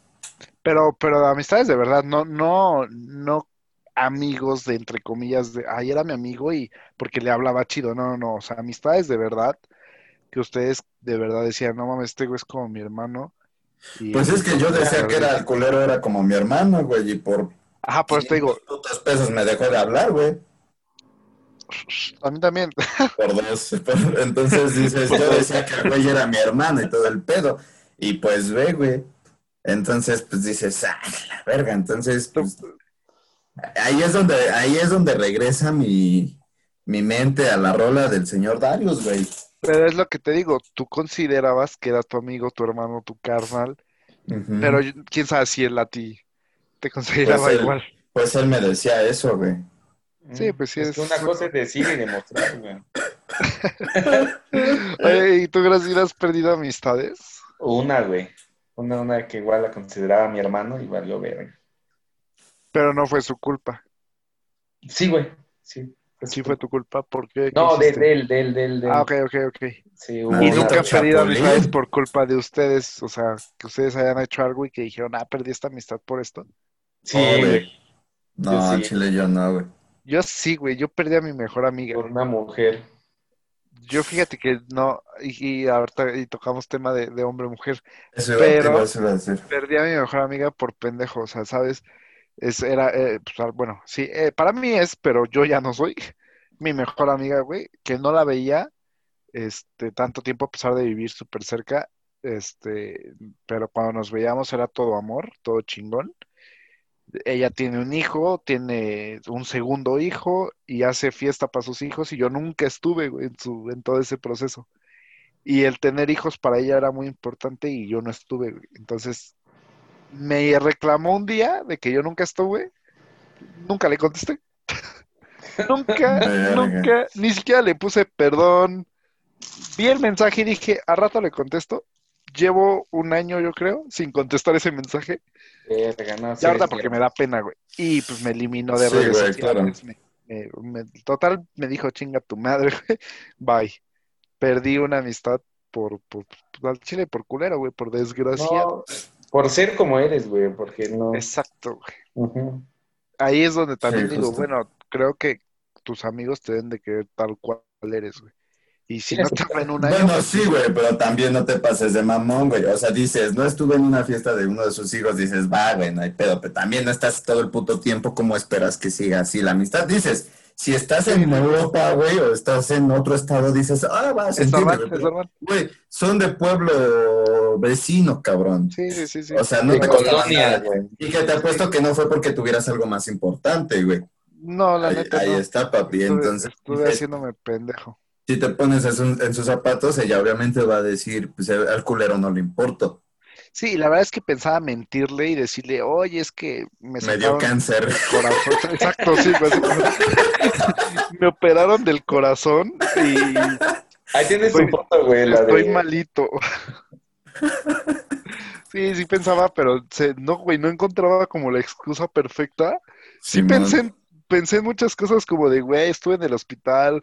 Pero, pero amistades de verdad, no, no, no amigos de entre comillas de, ay, era mi amigo y porque le hablaba chido, no, no, no, o sea, amistades de verdad, que ustedes de verdad decían, no mames, este güey es como mi hermano. y- Pues es que yo decía que era el culero, era como mi hermano, güey, y por Ajá, por eso te digo, 500 putos pesos me dejó de hablar, güey. a mí también, *laughs* Por dos. Por- Entonces dices, yo decía que el güey era mi hermano y todo el pedo. Y pues ve, güey. Entonces, pues dices, ah, la verga. Entonces, pues, ahí es donde, ahí es donde regresa mi, mi mente a la rola del señor Darius, güey. pero es lo que te digo, tú considerabas que era tu amigo, tu hermano, tu carnal, pero quién sabe si él a ti te consideraba Pues él- igual. Pues él me decía eso, güey. Sí, pues sí Es es- que una cosa es decir y demostrar, güey. *laughs* Oye, ¿y tú, Graciela, has perdido amistades? Una, güey. Una, una que igual la consideraba mi hermano y valió ver. Pero no fue su culpa. Sí, güey. Sí. Sí fue tu culpa, ¿por qué? ¿Qué No, de, de él, de él, de él, de él. Ah, ok, ok, ok. Sí, hubo Y nunca han chapulín. amistades por culpa de ustedes, o sea, que ustedes hayan hecho algo y que dijeron, ah, perdí esta amistad por esto. Sí, No, güey. No, Yo al sí. chile yo no, güey. Yo sí, güey, yo perdí a mi mejor amiga. Por una mujer. Yo fíjate que no, y, y ahorita y tocamos tema de, de hombre-mujer, Pero- perdí a mi mejor amiga por pendejo, o sea, ¿sabes? Es, era, eh, pues, bueno, sí, eh, para mí es, pero yo ya no soy *laughs* mi mejor amiga, güey, que no la veía, este, tanto tiempo a pesar de vivir súper cerca, este, pero cuando nos veíamos era todo amor, todo chingón. Ella tiene un hijo, tiene un segundo hijo y hace fiesta para sus hijos y yo nunca estuve, en su, en todo ese proceso. Y el tener hijos para ella era muy importante y yo no estuve. Entonces, me reclamó un día de que yo nunca estuve, nunca le contesté. *laughs* Nunca, nunca, ni siquiera le puse perdón. Vi el mensaje y dije, a rato le contesto. Llevo un año, yo creo, sin contestar ese mensaje. Verga, no, sí Y ahorita es porque me da pena, güey. Y pues me eliminó de Sí, redes güey, sociales. Me- me- me- total, me dijo, chinga tu madre, *laughs* güey. Bye. Perdí una amistad por, por, por- al chile, por culero, güey, por desgraciado. No, por ser como eres, güey, porque no. Exacto, güey. Ahí es donde también Sí, digo, justo. bueno, creo que tus amigos te deben de querer tal cual eres, güey. Y si no te está- ven un año, Bueno, pues, sí, güey, pero también no te pases de mamón, güey. O sea, dices, no estuve en una fiesta de uno de sus hijos, dices, va, güey, no hay pedo, pero también no estás todo el puto tiempo, ¿cómo esperas que siga así la amistad? Dices, si estás en Europa, güey, o estás en otro estado, dices, ah, va a es sentirme, normal, güey, es pero, normal. güey, son de pueblo vecino, cabrón. Sí, sí, sí, sí. O sea, no De te costaba colonia, nada. güey. Y que te apuesto que no fue porque tuvieras algo más importante, güey. No, la Ahí, neta ahí no. está, papi. Estuve, Entonces, estuve dices, haciéndome pendejo. Si te pones en, su- en sus zapatos, ella obviamente va a decir, pues al culero no le importo. Sí, la verdad es que pensaba mentirle y decirle, oye, es que me Me dio sacaron cáncer. del corazón. *laughs* Exacto, sí, básicamente. *laughs* Me operaron del corazón y Ahí tienes Estoy- su foto, güey, la estoy de. malito. Sí, sí pensaba, pero se- no, güey, no encontraba como la excusa perfecta. Sí Simón. pensé en, pensé en muchas cosas como de, güey, estuve en el hospital,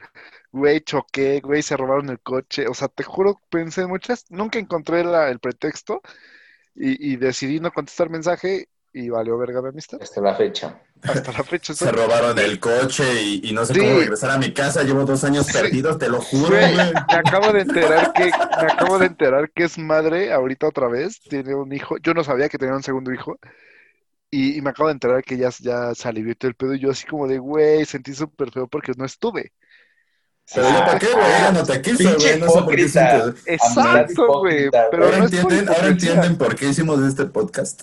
güey, choqué, güey, se robaron el coche. O sea, te juro, pensé en muchas. Nunca encontré la- el pretexto y, y decidí no contestar mensaje y valió verga mi amistad. Hasta la fecha. Hasta la fecha. Se robaron el coche y, y no sé Sí. cómo regresar a mi casa. Llevo dos años Sí. perdidos, te lo juro, Güey, güey. me acabo de enterar que, me acabo de enterar que es madre ahorita otra vez, tiene un hijo. Yo no sabía que tenía un segundo hijo. Y, y me acabo de enterar que ya, ya se alivió todo el pedo. Y yo así como de, güey, sentí súper feo porque no estuve. Pero yo, ¿para qué, güey? Ella no te quiso, Pinche güey. No sé por qué hipócrita. sientes- Exacto, güey. Pero Ahora no entienden, ahora entienden por qué hicimos este podcast.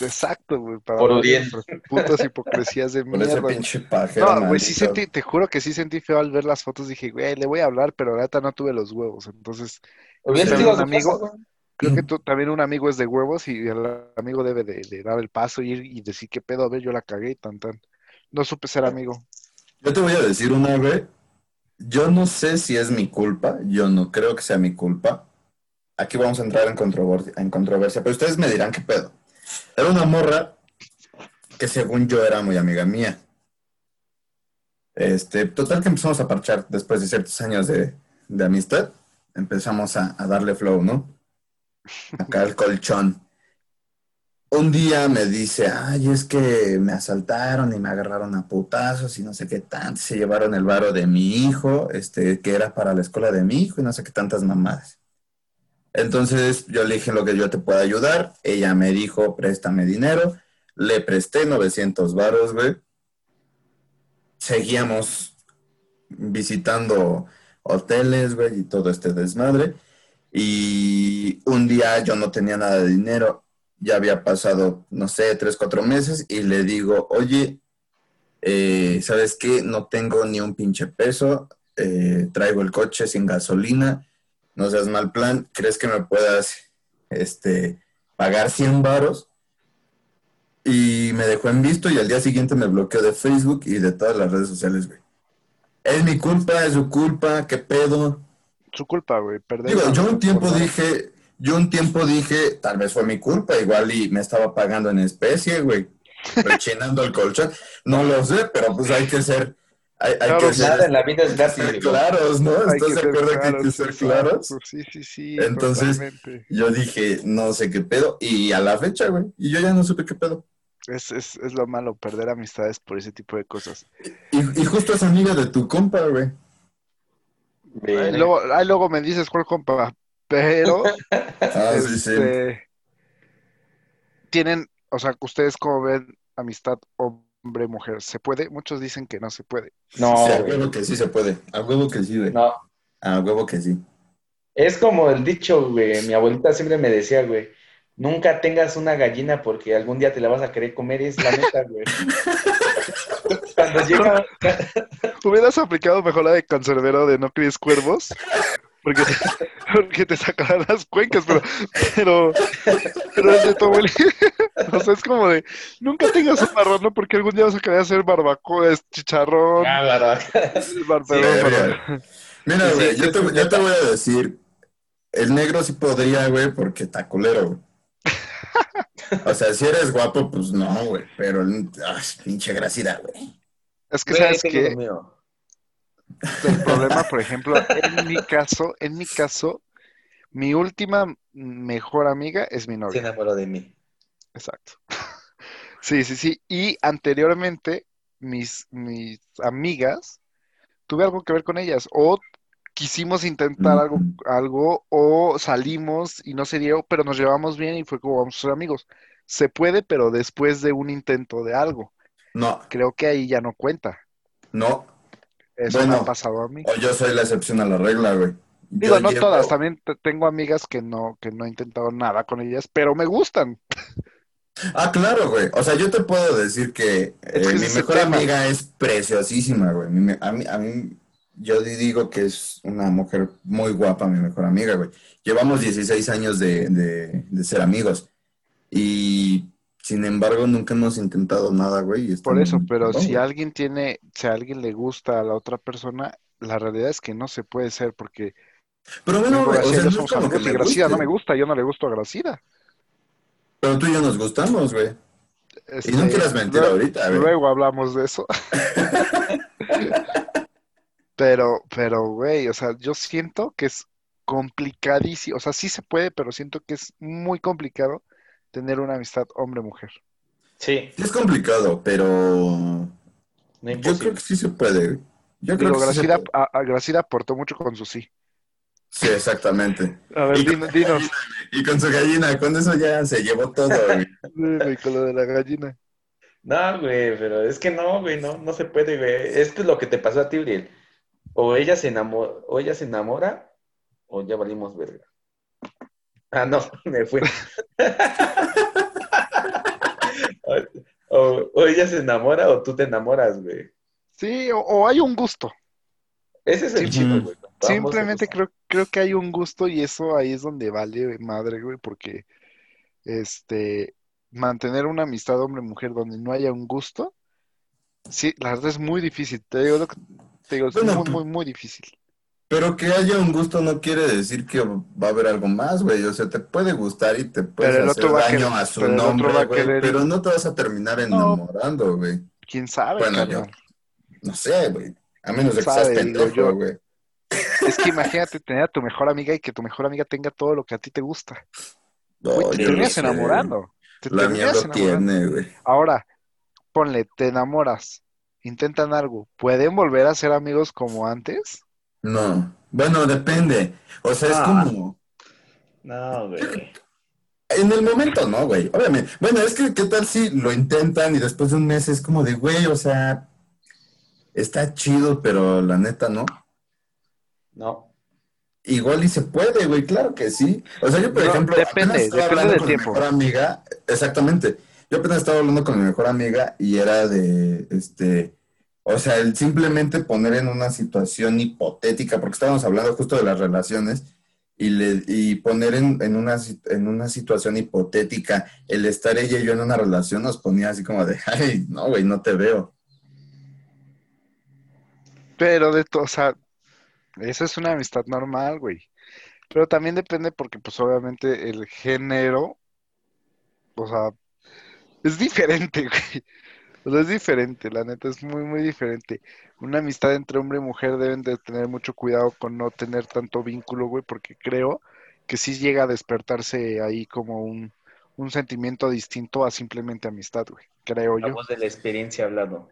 Exacto, güey. Para Por nuestras putas hipocresías de *laughs* Por ese mierda. pinche pajero. No, güey, sí sentí, te juro que sí sentí feo al ver las fotos. Dije, güey, le voy a hablar, pero la neta no tuve los huevos. Entonces, ¿Hubieras ido a un amigo- casa? Creo que tú, también un amigo es de huevos y el amigo debe de, de dar el paso, ir y decir qué pedo, a ver, yo la cagué y tan tan. No supe ser amigo. Yo te voy a decir una, güey. Yo no sé si es mi culpa. Yo no creo que sea mi culpa. Aquí vamos a entrar en controversia, en controversia, pero ustedes me dirán qué pedo. Era una morra que según yo era muy amiga mía. Este, total que empezamos a parchar después de ciertos años de, de amistad. Empezamos a, a darle flow, ¿no? Acá el colchón. Un día me dice, ay, es que me asaltaron y me agarraron a putazos y no sé qué tanto. Se llevaron el varo de mi hijo, este, que era para la escuela de mi hijo y no sé qué tantas mamadas. Entonces yo le dije lo que yo te puedo ayudar. Ella me dijo, préstame dinero. Le presté 900 varos, güey. Seguíamos visitando hoteles, güey, y todo este desmadre. Y un día yo no tenía nada de dinero ya había pasado, no sé, tres, cuatro meses y le digo, oye, eh, ¿sabes qué? No tengo ni un pinche peso, eh, traigo el coche sin gasolina, no seas mal plan, ¿crees que me puedas este, pagar 100 varos? Y me dejó en visto y al día siguiente me bloqueó de Facebook y de todas las redes sociales, güey. Es mi culpa, es su culpa, qué pedo. Su culpa, güey. perder Digo, yo un tiempo dije, yo un tiempo dije, tal vez fue mi culpa, igual y me estaba pagando en especie, güey, *laughs* rechinando el colchón. No lo sé, pero pues hay que ser, hay, hay Claro, que pues, ser, Nada en la vida es gratis. ser güey. claros, ¿no? Hay ¿Estás de acuerdo que hay que ser claros? claro. Sí, sí, sí. Entonces- totalmente. Yo dije, no sé qué pedo, y a la fecha, güey, y yo ya no supe qué pedo. Es, es, es lo malo, perder amistades por ese tipo de cosas. Y, y justo es amiga de tu compa, güey. Ay, luego, ay, luego me dices cuál compa, pero *laughs* Ah, sí, sí. este, tienen, o sea, ustedes como ven amistad hombre-mujer, ¿se puede? Muchos dicen que no se puede. No, Sí, a huevo que sí se puede. A huevo que sí, güey. No. A huevo que sí. Es como el dicho, güey. Mi abuelita siempre me decía, güey. Nunca tengas una gallina porque algún día te la vas a querer comer. Es la neta, güey. *laughs* Cuando llega. *laughs* Hubieras aplicado mejor la de cancerbero de no críes cuervos, porque te, *laughs* porque te sacarán las cuencas, pero, pero, pero es de tu abuelita. *laughs* O sea, es como de, nunca tengas un marrón, ¿no? Porque algún día vas a querer hacer barbacoa, es chicharrón, Ah, bárbaro. bar- Sí. Mira, güey, yo, sí, te, sí, yo te voy a decir, el negro sí podría, güey, porque está culero, güey. O sea, si eres guapo, pues no, güey, pero, ay, pinche grasida, güey. Es que, Güey, ¿sabes tengo qué? lo mío. El problema, por *laughs* ejemplo, en mi caso, en mi caso, mi última mejor amiga es mi Se novia. enamoró de mí. Exacto. *laughs* Sí, sí, sí. Y anteriormente, mis, mis amigas, tuve algo que ver con ellas. O quisimos intentar algo, algo, o salimos y no se dio, pero nos llevamos bien y fue como vamos a ser amigos. Se puede, pero después de un intento de algo. No, Creo que ahí ya no cuenta. no, Eso me Bueno. ha pasado a mí. o yo soy la excepción a la regla, güey. Digo, Yo no llevo- todas, también te- tengo amigas que no, que no he intentado nada con ellas, pero me gustan. Ah, claro, güey. O sea, yo te puedo decir que Es eh, mi mejor tema. amiga es preciosísima, güey. Mi me- A mí, a mí, yo di- digo que es una mujer muy guapa, mi mejor amiga, güey. Llevamos 16 años de, de, de ser amigos. Y sin embargo, nunca hemos intentado nada, güey. Por eso, pero si alguien tiene, si a alguien le gusta a la otra persona, la realidad es que no se puede ser porque Pero bueno, güey, o sea, no somos amigos Gracida no me gusta, yo no le gusto a Gracida. Pero tú y yo nos gustamos, güey. Y no Este, quieras mentir ahorita, güey. Luego hablamos de eso. *laughs* Pero, pero, güey, o sea, yo siento que es complicadísimo, o sea, sí se puede, pero siento que es muy complicado tener una amistad hombre-mujer. Sí, Sí es complicado, pero no yo creo que sí se puede, güey. Yo creo Digo, que sí se Gracida, puede. a, a Gracida aportó mucho con su sí. Sí, exactamente. A ver, Y con, dinos, y con su gallina, con eso ya se llevó todo, güey. Güey, con lo de la gallina. No, güey, pero es que no, güey, no, no se puede, güey. Esto es lo que te pasó a ti, Uriel. O ella se enamora, o ella se enamora, o ya valimos verga. Ah, no, *laughs* me fui. O, o ella se enamora o tú te enamoras, güey. Sí, o, o hay un gusto. Ese es el chido, güey. Simplemente creo, creo que hay un gusto y eso ahí es donde vale madre, güey, porque este mantener una amistad hombre-mujer donde no haya un gusto, sí, la verdad es muy difícil. Te digo, lo que- te digo, es muy, pu- muy, muy difícil. Pero que haya un gusto no quiere decir que va a haber algo más, güey. O sea, te puede gustar y te el hacer a daño a su pero nombre, güey. querer- Pero no te vas a terminar enamorando, güey. ¿Quién sabe, Bueno, yo-? No sé, güey. A menos de que seas pendejo, yo. güey. Es que imagínate tener a tu mejor amiga y que tu mejor amiga tenga todo lo que a ti te gusta. No, Güey, te no terminas sé. enamorando. Te La mía lo tiene, güey. Ahora, ponle, te enamoras, intentan algo, ¿pueden volver a ser amigos como antes? No. Bueno, depende. O sea, es Ah. como... No, güey. En el momento no, güey. Obviamente. Bueno, es que qué tal si lo intentan y después de un mes es como de, güey, o sea, está chido, pero la neta no. No. Igual y se puede, güey, claro que sí. O sea, yo, por No, ejemplo, depende, apenas estaba depende hablando del con tiempo. mi mejor amiga, exactamente. Yo apenas estaba hablando con mi mejor amiga y era de, este, o sea, el simplemente poner en una situación hipotética, porque estábamos hablando justo de las relaciones, y, le, y poner en, en una, en una situación hipotética, el estar ella y yo en una relación nos ponía así como de, ay, no, güey, no te veo. Pero de todo, o sea, Eso es una amistad normal, güey. Pero también depende porque, pues, obviamente el género, o sea, es diferente, *laughs* güey. O sea, es diferente, la neta, es muy, muy diferente. Una amistad entre hombre y mujer deben de tener mucho cuidado con no tener tanto vínculo, güey, porque creo que sí llega a despertarse ahí como un, un sentimiento distinto a simplemente amistad, güey, creo La yo. voz de la experiencia hablando.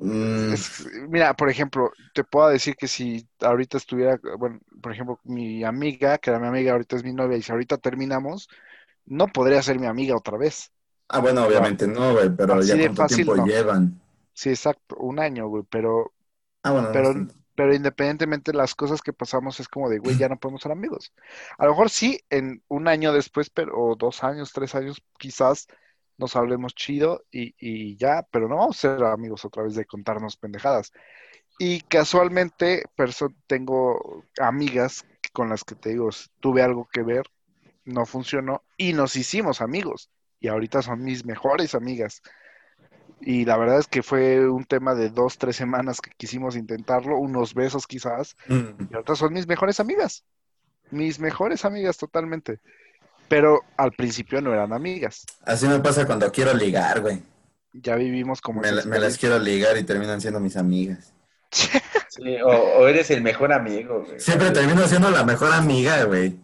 Mm, Es- mira, por ejemplo, te puedo decir que si ahorita estuviera, bueno, por ejemplo, mi amiga, que era mi amiga, ahorita es mi novia, y si ahorita terminamos, no podría ser mi amiga otra vez. Ah, bueno, obviamente no, güey, pero ya cuánto fácil, tiempo no. llevan. Sí, exacto, un año, güey, pero, Ah, bueno, pero, pero independientemente de las cosas que pasamos, es como de, güey, ya no podemos ser amigos. A lo mejor sí, en un año después, pero, o dos años, tres años, quizás nos hablemos chido y, y ya, pero no vamos a ser amigos otra vez de contarnos pendejadas. Y casualmente tengo amigas con las que te digo, tuve algo que ver, no funcionó y nos hicimos amigos. Y ahorita son mis mejores amigas. Y la verdad es que fue un tema de dos, tres semanas que quisimos intentarlo, unos besos quizás, Mm, y ahorita son mis mejores amigas. Mis mejores amigas totalmente. Pero al principio no eran amigas. Así me pasa cuando quiero ligar, güey. Ya vivimos como Me, esa la- me las quiero ligar y terminan siendo mis amigas. Sí, o, o eres el mejor amigo, güey. Siempre termino siendo la mejor amiga, güey.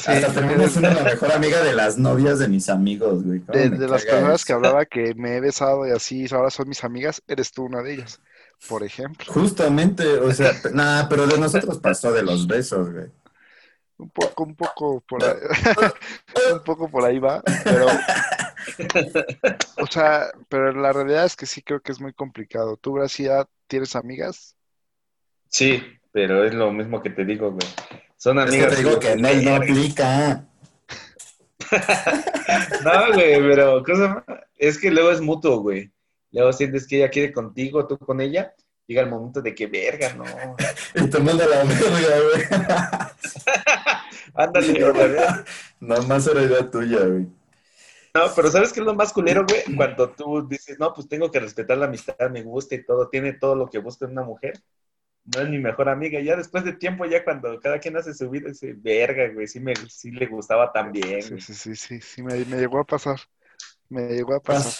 Sí, Hasta termino siendo la mejor amiga de las novias de mis amigos, güey. ¿Cómo de, de las personas que hablaba que me he besado y así ahora son mis amigas, eres tú una de ellas, por ejemplo. Justamente, o sea, *laughs* nah, pero de nosotros pasó de los besos, güey. Un poco, un poco por ahí, *laughs* un poco por ahí va, pero, o sea, pero la realidad es que sí creo que es muy complicado. ¿Tú, Gracia, tienes amigas? Sí, pero es lo mismo que te digo, güey. Son amigas. te digo que en él no aplica. *laughs* No, güey, pero cosa, es que luego es mutuo, güey. Luego sientes que ella quiere contigo, tú con ella. Llega el momento de que, verga, no. Y te manda la verga, güey. *laughs* Ándale, otra vez. Nomás era idea tuya, güey. No, pero ¿sabes qué es lo más culero, güey? Cuando tú dices, no, pues tengo que respetar la amistad, me gusta y todo, tiene todo lo que busca una mujer. No es mi mejor amiga. Ya después de tiempo, ya cuando cada quien hace su vida, dice, verga, güey, sí, me, sí le gustaba también. Sí, sí, sí, sí, sí, me, me llegó a pasar. Me llegó a pasar.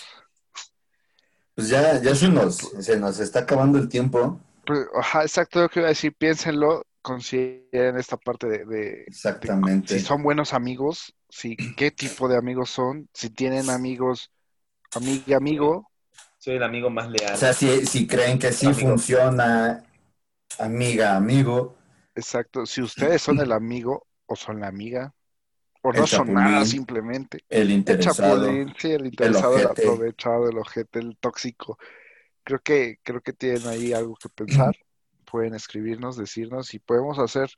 Pues ya, ya se nos, se nos está acabando el tiempo. Pues, ajá, exacto lo que iba a decir. Piénsenlo, consideren esta parte de, de- Exactamente. si son buenos amigos, si qué tipo de amigos son, si tienen amigos, amiga, amigo, Soy el amigo más leal. O sea, si, si creen que sí Amigo. funciona, amiga, amigo, exacto. Si ustedes son el amigo o son la amiga, o El no son nada simplemente. el El interesado. chapulín, sí, el interesado, el, aprovechado, el ojete, el tóxico. Creo que, creo que tienen ahí algo que pensar. Pueden escribirnos, decirnos y podemos hacer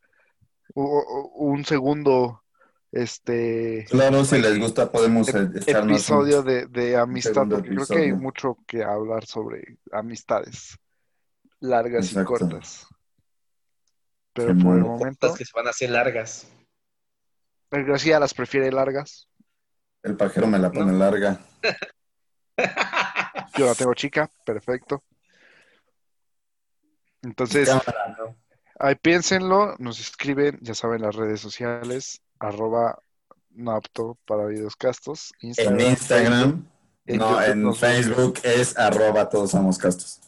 un segundo este Claro, si les gusta podemos eh, un- episodio de, de amistad, porque creo que hay mucho que hablar sobre amistades largas y cortas. Pero por el momento, que se van a hacer largas. el Gracia las prefiere largas. El pajero me la pone larga. *laughs* Yo la tengo chica, perfecto. Entonces, Cámara, ¿no? ahí piénsenlo, nos escriben, ya saben, las redes sociales, arroba no apto para videos castos, En Instagram, en no, YouTube en Facebook es arroba todos somos castos.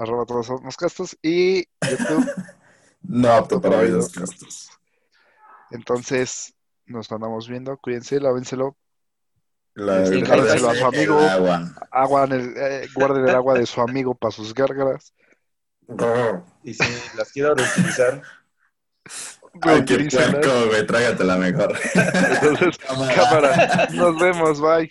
Arroba todos somos castos, y YouTube *laughs* No apto para videos castos. Entonces, nos andamos viendo, cuídense, lávenselo, La, Sí, cállenselo a su amigo. el agua. agua en el- eh, guarden el agua de su amigo para sus gárgaras. *laughs* Y si las quiero reutilizar, *laughs* Ay, qué puerco, güey, trágatela mejor. Entonces, Cámara. cámara, nos vemos, bye.